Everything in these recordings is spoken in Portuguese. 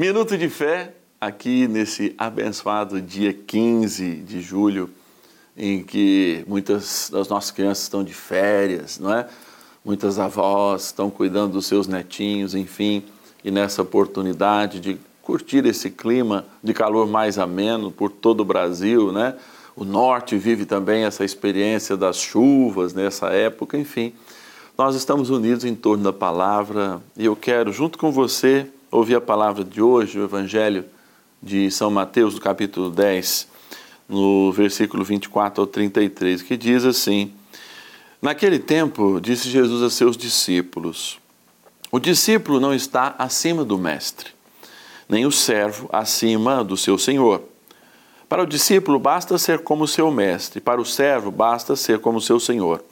Minuto de fé, aqui nesse abençoado dia 15 de julho, em que muitas das nossas crianças estão de férias, não é? Muitas avós estão cuidando dos seus netinhos, enfim, e nessa oportunidade de curtir esse clima de calor mais ameno por todo o Brasil, né? O norte vive também essa experiência das chuvas nessa época, enfim. Nós estamos unidos em torno da palavra e eu quero, junto com você, ouvir a palavra de hoje, o Evangelho de São Mateus, do capítulo 10, no versículo 24 ao 33, que diz assim: Naquele tempo, disse Jesus a seus discípulos: O discípulo não está acima do mestre, nem o servo acima do seu senhor. Para o discípulo basta ser como seu mestre, para o servo basta ser como seu senhor.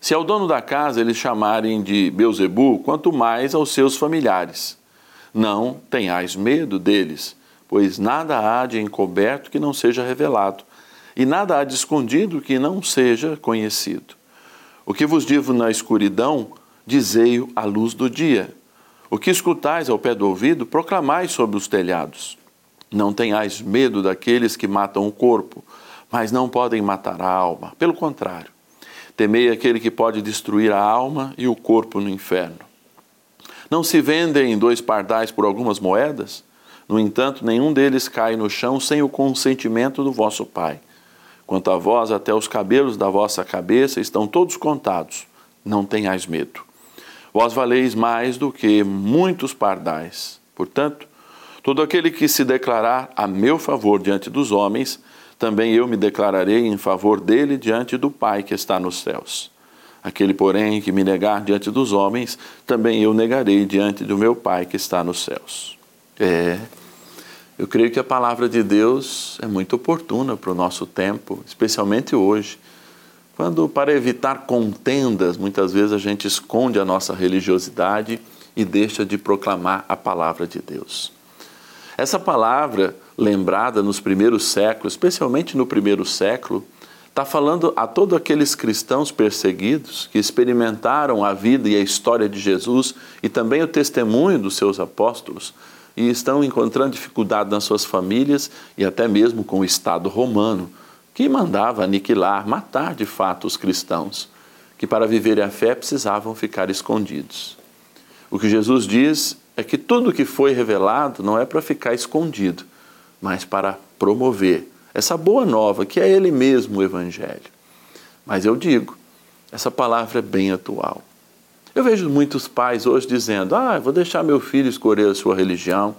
Se ao dono da casa eles chamarem de Beuzebu, quanto mais aos seus familiares. Não tenhais medo deles, pois nada há de encoberto que não seja revelado, e nada há de escondido que não seja conhecido. O que vos digo na escuridão, dizei-o à luz do dia. O que escutais ao pé do ouvido, proclamais sobre os telhados. Não tenhais medo daqueles que matam o corpo, mas não podem matar a alma. Pelo contrário, temei aquele que pode destruir a alma e o corpo no inferno. Não se vendem dois pardais por algumas moedas? No entanto, nenhum deles cai no chão sem o consentimento do vosso Pai. Quanto a vós, até os cabelos da vossa cabeça estão todos contados. Não tenhais medo. Vós valeis mais do que muitos pardais. Portanto, todo aquele que se declarar a meu favor diante dos homens, também eu me declararei em favor dele diante do Pai que está nos céus. Aquele, porém, que me negar diante dos homens, também eu negarei diante do meu Pai que está nos céus. É, eu creio que a palavra de Deus é muito oportuna para o nosso tempo, especialmente hoje. Quando, para evitar contendas, muitas vezes a gente esconde a nossa religiosidade e deixa de proclamar a palavra de Deus. Essa palavra, lembrada nos primeiros séculos, especialmente no primeiro século, está falando a todos aqueles cristãos perseguidos que experimentaram a vida e a história de Jesus e também o testemunho dos seus apóstolos e estão encontrando dificuldade nas suas famílias e até mesmo com o Estado romano, que mandava aniquilar, matar de fato os cristãos, que para viverem a fé precisavam ficar escondidos. O que Jesus diz é que tudo o que foi revelado não é para ficar escondido, mas para promover essa boa nova, que é Ele mesmo o Evangelho. Mas eu digo, essa palavra é bem atual. Eu vejo muitos pais hoje dizendo: Ah, vou deixar meu filho escolher a sua religião.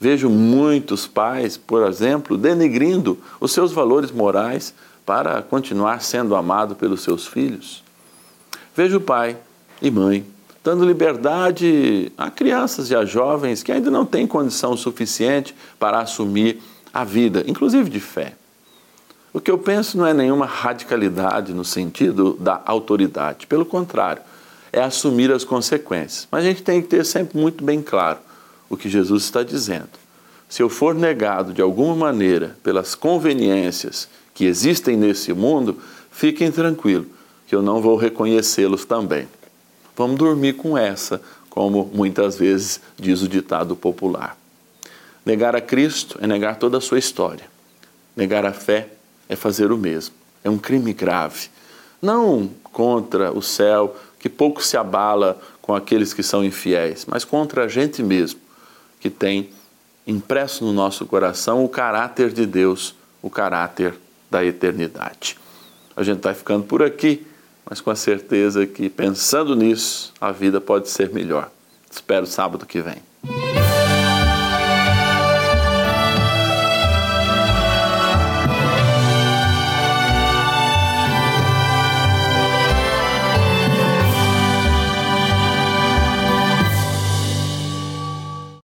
Vejo muitos pais, por exemplo, denegrindo os seus valores morais para continuar sendo amado pelos seus filhos. Vejo pai e mãe dando liberdade a crianças e a jovens que ainda não têm condição suficiente para assumir a vida, inclusive de fé. O que eu penso não é nenhuma radicalidade no sentido da autoridade, pelo contrário, é assumir as consequências. Mas a gente tem que ter sempre muito bem claro o que Jesus está dizendo. Se eu for negado de alguma maneira pelas conveniências que existem nesse mundo, fiquem tranquilos, que eu não vou reconhecê-los também. Vamos dormir com essa, como muitas vezes diz o ditado popular. Negar a Cristo é negar toda a sua história. Negar a fé é fazer o mesmo. É um crime grave. Não contra o céu, que pouco se abala com aqueles que são infiéis, mas contra a gente mesmo, que tem impresso no nosso coração o caráter de Deus, o caráter da eternidade. A gente vai ficando por aqui, mas com a certeza que pensando nisso, a vida pode ser melhor. Espero sábado que vem.